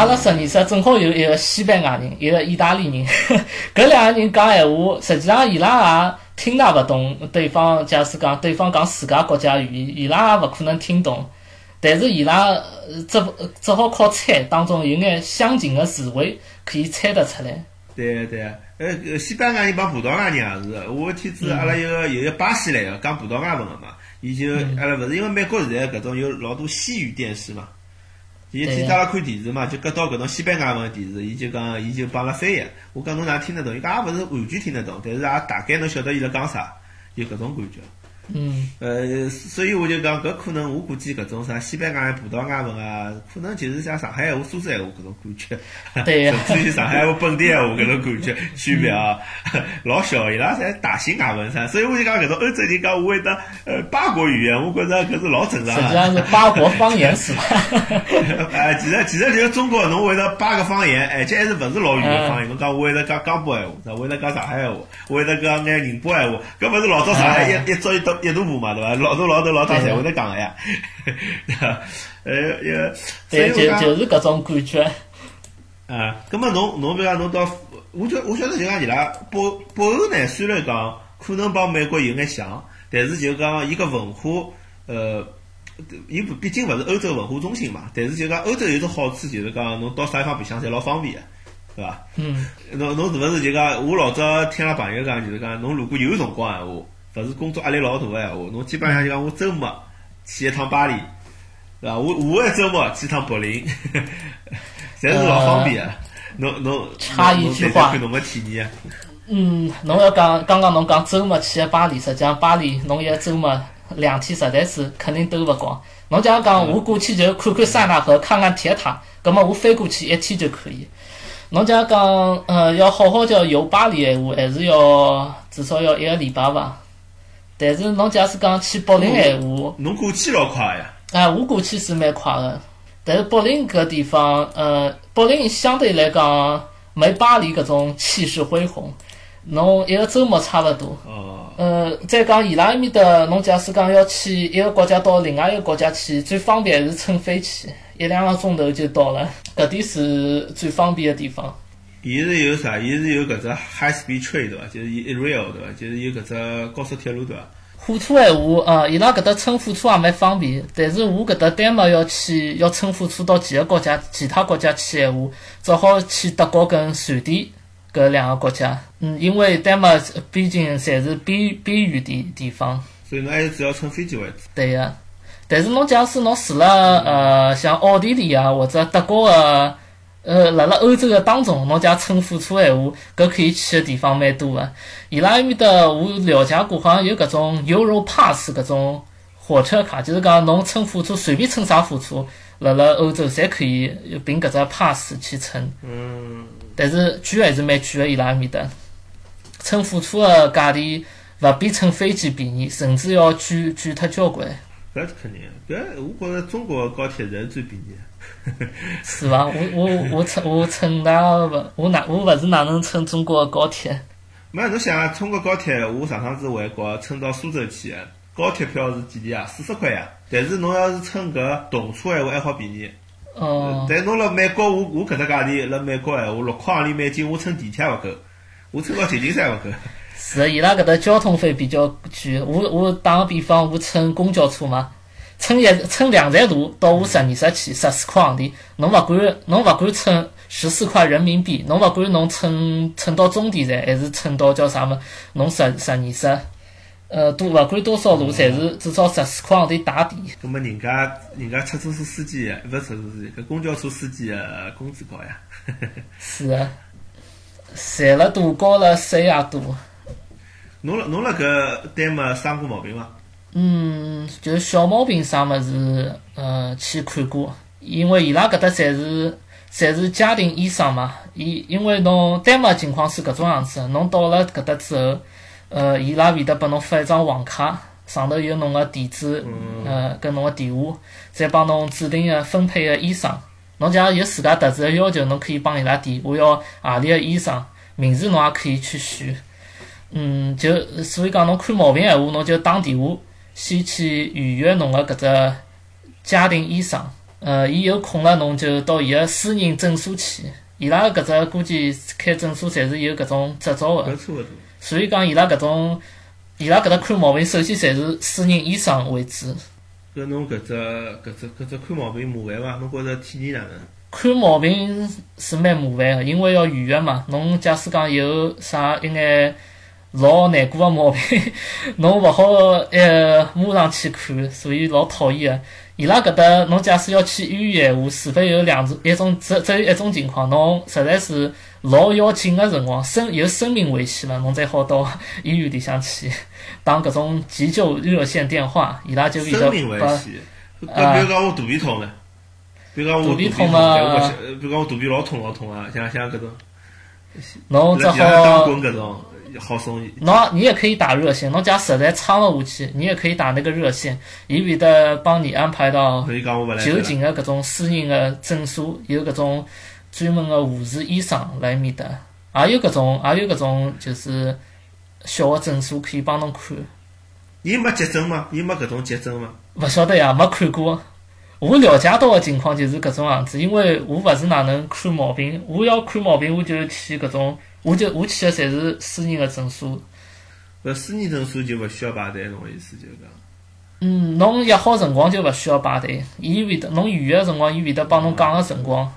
阿拉实验室正好有一个西班牙人，一个意大利人，搿两个人讲闲话，实际上伊拉也听也勿懂对方。假使讲对方讲自家国家语言，伊拉也勿可能听懂。但是伊拉只只好靠猜，当中有眼相近的词汇可以猜得出来。对对，呃，西班牙人帮葡萄牙人也是。我天子阿拉有个有个巴西来个讲葡萄牙文个嘛，伊就阿拉勿是因为美国现在搿种有老多西语电视嘛。伊天天阿拉看电视嘛，就搿到搿种西班牙文电视，伊就讲，伊就帮阿拉翻译。我讲侬哪听得懂？伊讲也勿是完全听得懂，但是也大概能晓得伊辣讲啥，有搿种感觉。嗯，呃，所以我就讲，搿可能我估计搿种啥西班牙、葡萄牙文啊，可能就是像上海闲话、苏州闲话搿种感觉，对 甚至于上海话本地闲话搿种感觉区别啊，老小，伊拉侪大型外文噻，所以我就讲搿种欧洲人讲我会得呃八国语言，我觉着搿是老正常实际上是八国方言是吧？哎，其实其实就是中国，侬会得八个方言，而且还是勿是老远个方言。侬讲我会得讲江北闲话，我会得讲上海闲话，我会得讲眼宁波闲话，搿勿是老早上海一一早一到一大步嘛，对伐？老多老多老早侪会得讲个呀，呃，也，对，就就是搿种感觉。啊，葛末侬侬比如讲侬到，我觉我晓得就讲伊拉北北欧呢，虽然讲可能帮美国有眼像，但是就讲伊个文化，呃，伊不毕竟勿是欧洲文化中心嘛。但是就讲欧洲有种好处，就是讲侬到啥地方白相侪老方便个，对伐？嗯。侬侬是勿是就讲我老早听了朋友讲，就是讲侬如果有辰光闲话。勿是工作压力老大个闲话，侬基本上就讲我周末 去一趟巴黎，是伐？我下个周末去趟柏林，侪是老方便个。侬侬插一句话，侬个体验。嗯，侬要讲刚刚侬讲周末去个巴黎，实际上巴黎侬一个周末两天实在是肯定兜勿光。侬假如讲我过去就看看塞纳河，看看铁塔，葛末我飞过去一天就可以。侬假如讲呃要好好叫游巴黎闲话，还是要至少要一个礼拜伐？但是侬假使讲去柏林闲话，侬过去老快呀！哎，我过去是蛮快的。但是柏林搿地方，呃，柏林相对来讲没巴黎搿种气势恢宏。侬一个周末差勿多。哦。呃，再讲伊拉埃面搭，侬假使讲要去一个国家到另外一个国家去，最方便还是乘飞机，一两个钟头就到了。搿点是最方便的地方。伊是有啥？伊是有搿只 high speed train 对伐？就是 rail 对伐？就是有搿只高速铁路对伐？火车闲话，呃，伊拉搿搭乘火车也蛮方便。但是我搿搭丹麦要去要乘火车到其他国家、其他国家去闲话，只好去德国跟瑞典搿两个国家。嗯，因为丹麦毕竟侪是边边缘地地方。所以侬还是主要乘飞机为主。对个，但是侬假使侬住了呃像奥地利啊或者德国个。呃，辣辣欧洲个当中，侬假乘火车闲话，搿可以去个地方蛮多个。伊拉埃面搭我了解过，好像有搿种 Euro Pass 搿种火车卡，就是讲侬乘火车随便乘啥火车，辣辣欧洲侪可以凭搿只 pass 去乘。嗯。但是贵还是蛮贵个，伊拉埃面搭乘火车个价钿勿比乘飞机便宜，甚至要贵贵脱交关。搿是肯定，搿我觉着中国高铁是最便宜。是伐？我我我乘我乘哪勿我哪我勿是哪能乘中国高铁？没侬想啊中国高铁，我上趟子回国乘到苏州去，高铁票是几钿啊？四十块呀。但是侬要是乘搿动车闲话还好便宜。哦。但侬辣美国，我我搿只价钿辣美国闲话六块行钿美金，我乘地铁勿够，我乘到旧金山勿够。是，伊拉搿搭交通费比较贵。我我打个比方，我乘公交车嘛。乘一乘两站路到我实验室去，十四块行钿。侬勿管侬勿管乘十四块人民币，侬勿管侬乘乘到终点站还是乘到叫啥么？侬十十二十，呃，多勿管多少路，侪是至少十四块行钿打底。那么人家人家出租车司机，勿是出租车司机，搿公交车司机个工资高呀。是啊，赚了多，交了税也多。侬辣侬辣搿单么生过毛病伐？嗯，就小毛病啥么子，呃，去看过，因为伊拉搿搭侪是侪是家庭医生嘛。伊因为侬丹麦情况是搿种样子，侬到了搿搭之后，呃，伊拉会得拨侬发一张网卡，上头有侬个地址，呃，跟侬个电话，再帮侬指定个分配个医生。侬假如有自家特殊个要求，侬可以帮伊拉点，我要何里个医生，名字侬也可以去选。嗯，就所以讲侬看毛病闲话，侬就打电话。先去预约侬个搿只家庭医生，呃，伊有空了，侬就到伊个私人诊所去。伊拉搿只估计开诊所侪是有搿种执照个。所以讲伊拉搿种，伊拉搿搭看毛病，首先侪是私人医生为主。搿侬搿只搿只搿只看毛病麻烦伐？侬觉着体验哪能？看毛病是蛮麻烦个，因为要预约嘛。侬假使讲有啥一眼老难过个毛病，侬勿好呃马上去看，所以老讨厌。个。伊拉搿搭侬假使要去医院闲话，除非有两种，一种只只有一种情况，侬实在是老要紧个辰光，生有生命危险了，侬才好到 医院里向去打搿种急救热线电话，伊拉就比较生命危险。搿比如讲我肚皮痛了，比如讲我肚皮痛嘛，嘛比如讲我肚皮老痛老痛啊，像像搿种，侬只好滚搿种好送。侬你也可以打热线，侬假实在撑勿下去，你也可以打那个热线，伊会得帮你安排到就。近的搿种私人的诊所，有搿种专门的护士、医生辣埃面搭，也有搿种，也有搿种就是小的诊所可以帮侬看。伊没急诊吗？伊没搿种急诊吗？勿晓得呀，没看过。我了解到的情况就是搿种样子，因为我勿是哪能看毛病，我要看毛病我就去搿种，我就我去的侪是私人个诊所。搿私人诊所就勿需要排队，侬意思就是讲？嗯，侬约好辰光就勿需要排队，伊会得侬预约个辰光，伊会得帮侬讲个辰光。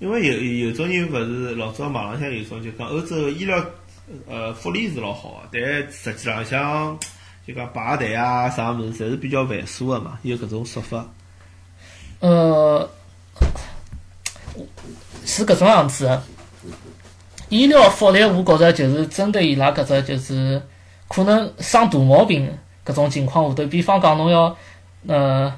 因为有有种人勿是老早网浪向有种就讲欧洲个医疗呃福利是老好个，但实际浪向就讲排队啊啥物事，侪是比较繁琐个嘛，有搿种说法。呃，是搿种样子的。医疗福利，我觉着就是针对伊拉搿只就是可能生大毛病搿种情况下头，比方讲侬要呃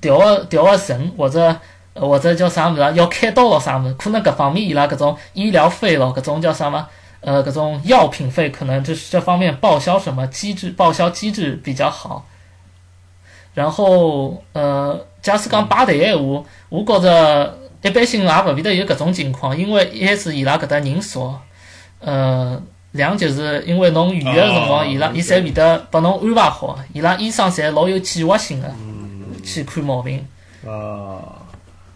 调个调个肾或者或者叫啥物事，要开刀咯啥物事，可能搿方面伊拉搿种医疗费咯，搿种叫啥么？呃，搿种药品费可能就是这方面报销什么机制，报销机制比较好。然后呃，假使讲排队闲话，我觉着一般性也勿会得有搿种情况，因为一是伊拉搿搭人少，呃，两就是因为侬预约个辰光，哦伊拉伊对侪会得帮侬安排好，伊拉医生侪老有计划性个去看毛病。哦，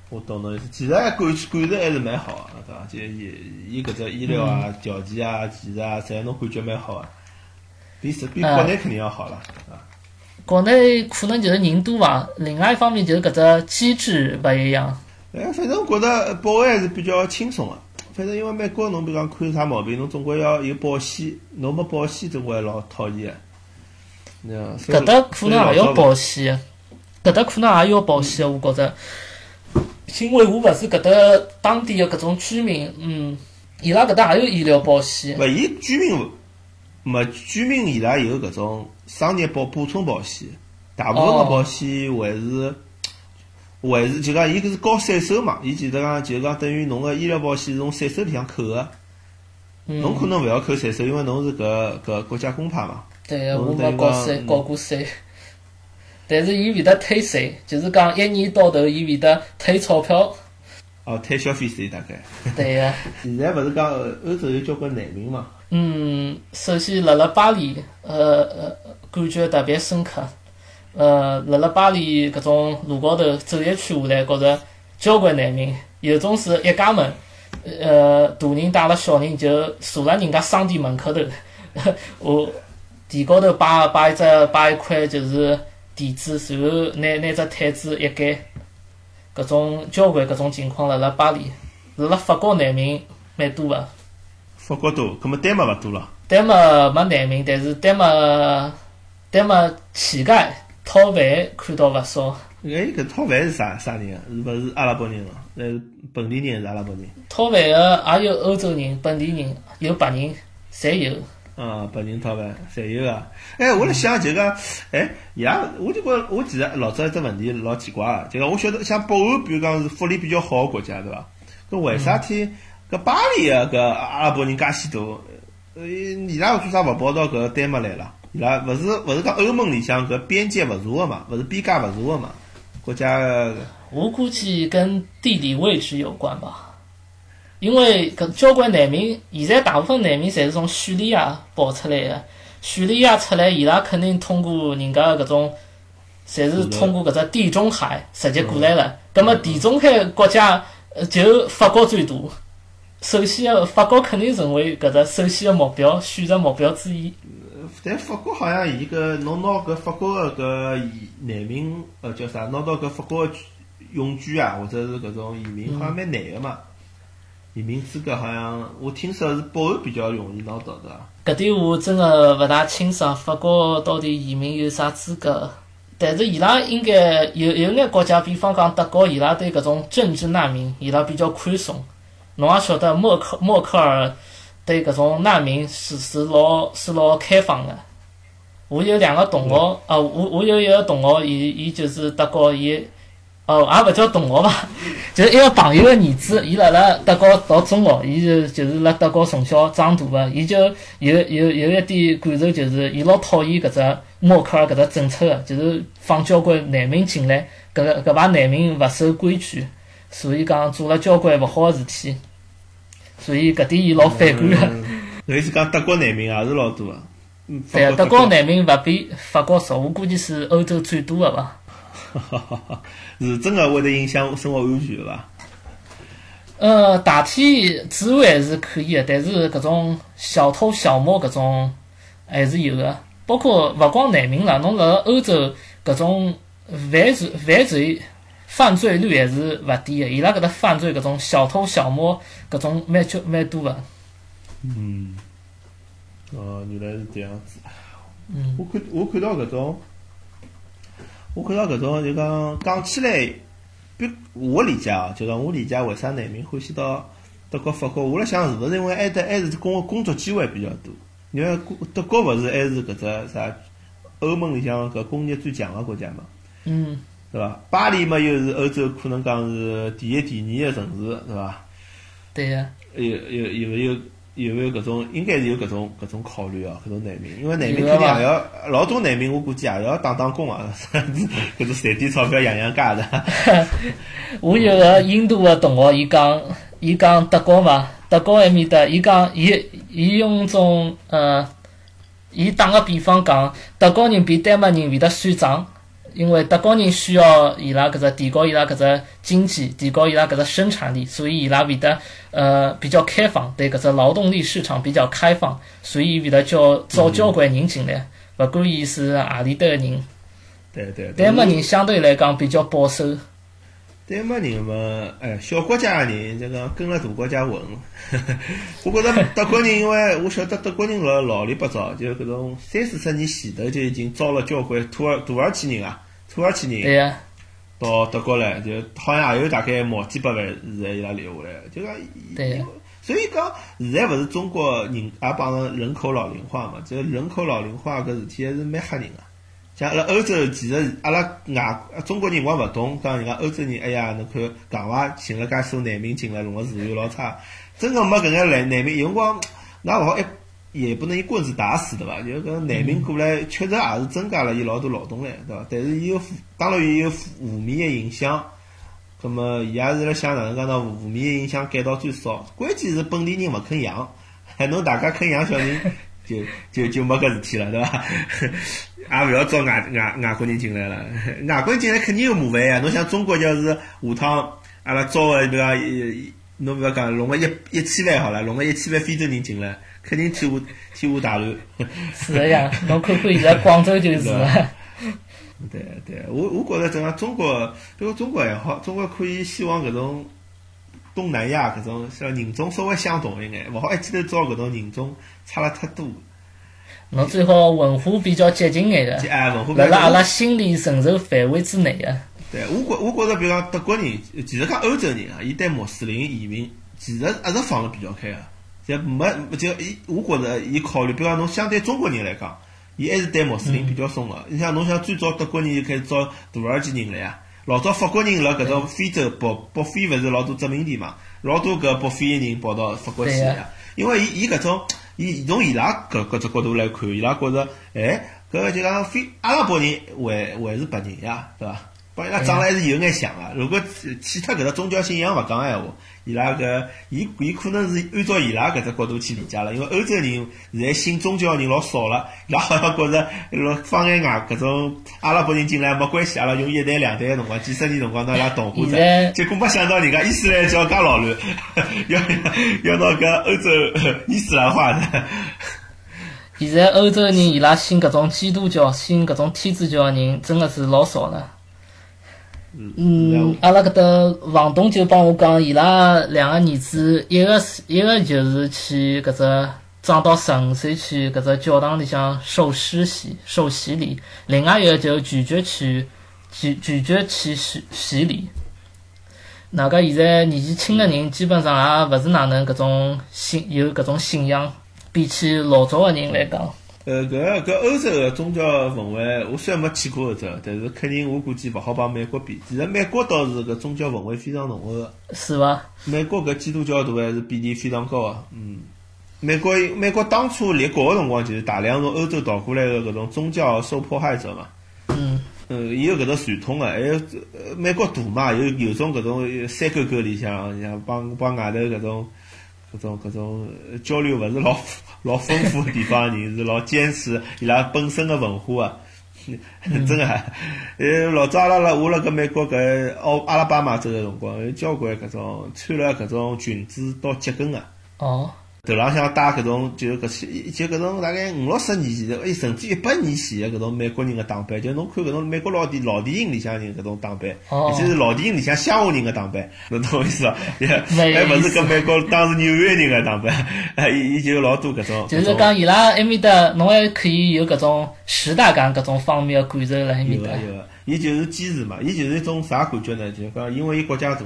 我懂侬意思。其实感感觉还是蛮好个，对伐？就伊伊搿只医疗啊、条件啊、技术啊，侪侬感觉蛮好个，比是比国内肯定要好了，啊。国内可能就是人多伐，另外一方面就是搿只机制勿一样。哎，反正我觉得保安还是比较轻松个。反正因为美国侬比如讲看啥毛病，侬总归要有保险，侬没保险总归老讨厌搿搭可能也要保险，搿搭可能也要保险，我觉着。因为我勿是搿搭当地的搿种居民，嗯，伊拉搿搭也有医疗保险。勿，伊居民勿没居民伊拉有搿种商业保补充保险，大部分个哦保险还是还是就讲伊搿是交税收嘛，伊其实讲就是讲等于侬个医疗保险是从税收里向扣个，侬可嗯，能勿要扣税收，因为侬是搿搿国家公派嘛。对个，侬我没交税，嗯交过税。但是伊会得退税，就是讲一年到头伊会得退钞票。哦，退消费税大概。对个，现在勿是讲呃欧洲有交关难民嘛？嗯，首先辣辣巴黎，呃呃，感觉特别深刻。呃，辣辣巴黎搿种路高头走一圈下来，觉着交关难民，有种是一家门，呃，大人带了小人就坐辣人家商店门口头，我地高头摆摆一只摆一块就是垫子，然后拿拿只毯子一盖，搿种交关搿种情况辣辣巴黎，辣辣法国难民蛮多个。法国多，葛末丹麦勿多了。丹麦没难民，但是丹麦丹麦乞丐讨饭看到勿少。哎，搿套饭是啥啥人啊？是勿是阿拉伯人啊？那是本地人还是阿拉伯人？讨饭个也有欧洲人、本地人，有白人，侪有。啊，白人套饭侪有啊。哎，我辣想就讲，哎，伊拉，我就觉着，我其实老早一只问题老奇怪个，就讲我晓得像北欧，比如讲是福利比较好个国家，对伐？搿为啥体搿巴黎个搿阿拉伯人介许多？呃，伊拉做啥勿跑到搿丹麦来了？伊拉勿是勿是讲欧盟里向搿边界勿查个嘛？勿是边界勿查个嘛？国家个我估计跟地理位置有关吧，因为搿交关难民，现在大部分难民侪是从叙利亚跑出来个。叙利亚出来，伊拉肯定通过人家搿种，侪是通过搿只地中海直接过来了。葛末地中海国家呃就法国最大。首先个法国肯定成为搿只首先的目标，选择目标之一。但法国好像伊搿侬拿搿法国个搿难民呃叫啥？拿到搿法国永居啊，或者是搿种移民，好像蛮难个嘛。移民资格好像我听说是北欧比较容易拿到的。搿点我真个勿大清爽，法国到底移民有啥资格？但是伊拉应该有有眼国家，比方讲德国，伊拉对搿种政治难民，伊拉比较宽松。侬也晓得，默克默克尔对搿种难民是是老是老开放的。我有两个同学，呃，我我有一个同学，伊伊就是德国，伊哦也勿叫同学吧，就是一个朋友个儿子，伊辣辣德国读中学，伊就就是辣德国从小长大个，伊就有有有一点感受，就是伊老讨厌搿只默克尔搿只政策个，就是放交关难民进来，搿个搿排难民勿守规矩。所以讲做了交关勿好个事体，所以搿点伊老反感个。意思讲德国难民也是老多个。对啊，德国难民勿比法国少，我估计是欧洲最多个伐。是真个会得影响生活安全伐？呃，大体治安还是可以个，但是搿种小偷小摸搿种还是有个。包括勿光难民了，侬辣欧洲搿种犯罪犯罪。犯罪率还是勿低个，伊拉搿搭犯罪搿种小偷小摸搿种蛮就蛮多个。嗯，哦，原来是这样子。嗯。我看我看到搿种，我看到搿种就讲讲起来，比我理解啊，就讲我理解为啥难民欢喜到德国、法国？我辣想是勿是因为埃搭还是工工作机会比较多？因为德国勿是还是搿只啥欧盟里向搿工业最强个国家嘛？嗯。对伐？巴黎嘛，又是欧洲可能讲是第一、第二个城市，对伐？对呀。有有有没有有没有搿种？应该是有搿种搿种考虑哦，搿种难民，因为难民肯定也要老多难民，我估计也要打打工啊，搿种赚点钞票养养家的。我有个印度个同学，伊讲伊讲德国嘛，德国埃面搭，伊讲伊伊用种呃，伊打个比方讲，德国人比丹麦人会得算账。因为德国人需要伊拉搿只提高伊拉搿只经济，提高伊拉搿只生产力，所以伊拉会得呃比较开放，对搿只劳动力市场比较开放，所以会得叫招交关人进来，勿管伊是何里搭个人。对对。丹麦人相对来讲比较保守。丹麦人嘛，哎，小国家个人，就讲跟了大国家混。我觉着德国人，因为我晓得德国人老老里八早，就搿种三四十年前头就已经招了交关土耳土耳其人啊，土耳其人。对呀。到德国来，就好像也有大概毛几百万是在伊拉留下来，就讲。对。所以讲，现在勿是中国人也帮上人口老龄化嘛？这人口老龄化搿事体还是蛮吓人个。像阿拉欧洲，其实阿拉外中国人我勿懂，讲人家欧洲人，哎呀，侬看讲话请了介许多难民进来，弄个治安老差。真个没搿眼难难民，有辰光，那勿好一也不能一棍子打死，对伐？就搿难民过来，确实也是增加了伊老多劳动力，对伐？但是伊有负当然也有负面个影响。葛末伊也是辣想哪能讲呢？负面个影响减到最少。关键是本地人勿肯养，侬大家肯养小人。就就就没搿事体了，对伐？也勿要招外外外国人进来了，外国人进来肯定有麻烦呀。侬想中国要是下趟阿拉招个，比方侬勿要讲弄个一一千万好了，弄个一千万非洲人进来，肯定天下天下大乱。是个呀，侬看看现在广州就是了。对对，我我觉着这样中国，这个中国还好，中国可以希望搿种。东南亚搿种像人种稍微相同一眼，勿好一记头招搿种人种差了太多。侬最好文化比较接近眼个，哎，文化辣辣阿拉心理承受范围之内个。对，我觉我觉着，比如讲德国人，其实讲欧洲人啊，伊对穆斯林移民其实一直放了比较开个，就没就伊，我觉着伊考虑，比如讲侬相对中国人来讲，伊还是对穆斯林比较松个。你像侬像最早德国人就开始招土耳其人来啊。老早法国人辣搿种非洲北北非勿是老多殖民地嘛，老多搿北非人跑到法国去呀。因为伊伊搿种，伊从伊拉搿搿只角度来看，伊拉觉着，哎，搿就讲非阿拉伯人还还是白人呀，对伐？帮伊拉长了还是有眼像个。如果去脱搿只宗教信仰勿讲闲话，伊拉搿伊伊可能是按照伊拉搿只角度去理解了。因为欧洲人现在信宗教人老少了，伊拉好像觉着，老放眼外搿种阿拉伯人进来没关系，阿拉用一代两代个辰光，几十年辰光拿伊拉同化着。结果没想到人家伊斯兰教介老乱，要要拿搿欧洲伊斯兰化的。现在欧洲人伊拉信搿种基督教、信搿种天主教的人真个是老少了。嗯，阿拉搿搭房东就帮我讲，伊拉两个儿子，一个是一个就是去搿只长到十五岁去搿只教堂里向受施洗、受洗礼，另外一个就拒绝去拒拒绝去洗洗礼。哪个现在年纪轻个人基本上也勿是哪能搿种信有搿种信仰，比起老早个人来讲。呃，搿搿欧洲个宗教氛围，我虽然没去过欧洲，但是肯定我估计勿好帮美国比。其实美国倒是搿宗教氛围非常浓厚个。是伐？美国搿基督教徒还是比例非常高个。嗯，美国美国当初立国个辰光，就是大量从欧洲逃过来个搿种宗教受迫害者嘛。嗯。嗯，伊有搿种传统个，还有美国大嘛，有有种搿种山沟沟里向，像帮帮外头搿种。搿种搿种交流勿是老 老丰富个地方，人是老坚持伊拉本身个文化啊，真个。呃，老早阿拉辣我辣搿美国搿奥阿拉巴马州个辰光，有交关搿种穿了搿种裙子到脚跟个。哦。头浪向戴搿种就搿些就搿种大概五六十年前哎，甚至一百年前的搿种美国人的打扮，就侬看搿种美国老电老电影里向人搿种打扮，而且是老电影里向乡下人的打扮，侬懂我意思伐？还勿是跟美国当时纽约人的打扮，哎，伊伊就老多搿种。就是讲伊拉埃面搭，侬还可以有搿种时代感搿种方面的感受辣埃面搭。伊就是坚持嘛，伊就是一种啥感觉呢？就是讲因为伊国家大，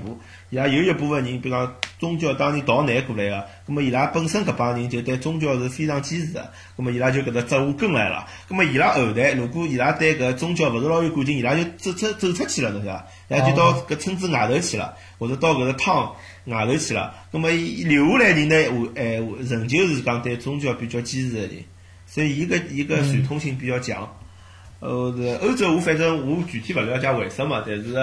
伊拉有一部分人，比如讲宗教当年逃难过来个，葛末伊拉本身搿帮人就对宗教是非常坚持个，葛末伊拉就搿搭植下根来了。葛末伊拉后代如果伊拉对搿宗教勿是老有感情，伊拉就走走走出去了，侬晓得伐？伊拉就到搿村子外头去了，或者到搿个汤外头去了。葛末伊留下来人呢，我哎仍旧是讲对宗教比较坚持个人，所以伊个伊个传统性比较强。呃，是欧洲，我反正我具体勿了解为什么，但是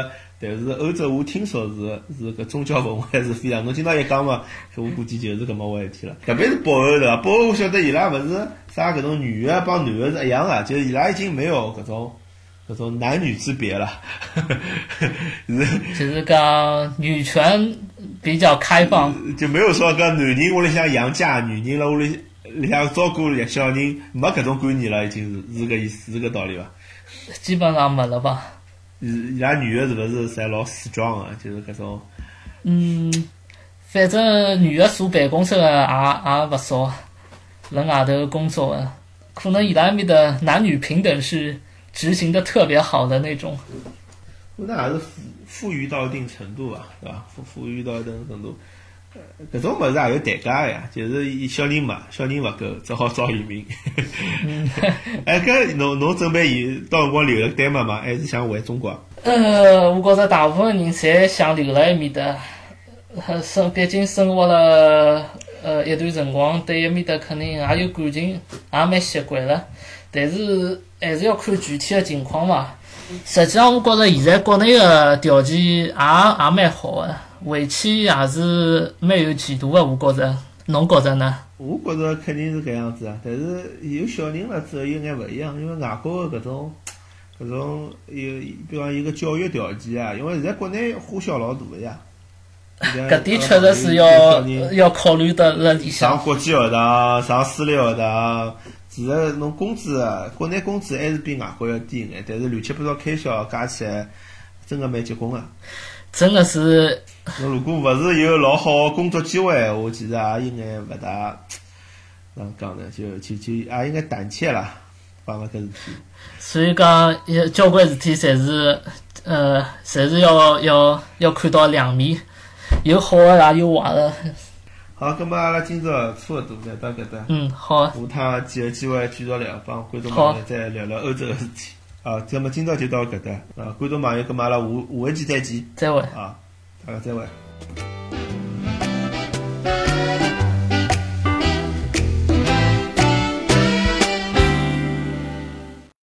但是欧洲我听说是是搿宗教文化还是非常。侬今朝一讲嘛，我估计就是搿么回事体了。特别是北欧对伐？北欧我晓得伊拉勿是啥搿种女个帮男个是一样个，就是伊拉已经没有搿种搿种男女之别了。是 就是讲女权比较开放，就没有说搿男人屋里向养家，女人辣屋里。里向照顾小人，没搿种观念了，已经是是搿意思，是搿道理伐？基本上没了吧？伊伊拉女个是勿是侪老死壮个？就是搿种。嗯，反正女个坐办公室个也也勿少，辣外头工作个，可能伊拉埃面的男女平等是执行的特别好的那种。那还是富富裕到一定程度吧，对伐？富富裕到一定程度。搿种物事也有代价个呀，就是伊小人嘛，小人勿够，只好招移民。哎，搿侬侬准备以到辰光留辣丹麦嘛，还是想回中国？呃，我觉着大部分人侪想留辣埃面搭，生毕竟生活了呃一段辰光，对埃面搭肯定也有感情，也蛮习惯了。但是还是要看具体的情况嘛。实际上，我觉着现在国内个条件也也蛮好个。回去也是蛮有前途的，我觉着，侬觉着呢？我觉着肯定是搿样子啊，但是有小人了之后有眼勿一样，因为外国的搿种搿种有，比方一个教育条件啊，因为现在国内花销老大个呀。搿点确实是要要考虑的辣里向。上国际学堂，上私立学堂，其实侬工资啊，国内工资还是比外国要低眼，但是乱七八糟开销加起来，真个蛮结棍个。真的是，侬如果勿是有老好个工作机会，我其实也应该勿大，哪能讲呢？就就就也应该胆怯啦，帮个搿事体。所以讲，有交关事体侪是，呃，侪是要要要看到两面，有好个也有坏个。好，咁么阿拉今朝差勿多就到搿搭。嗯，好。下趟几有机会继续聊，帮观众朋友再聊聊欧洲个事体。啊，那么今朝就到搿搭啊，观众朋友，咁阿拉下下一期再见，再会啊，大家再会。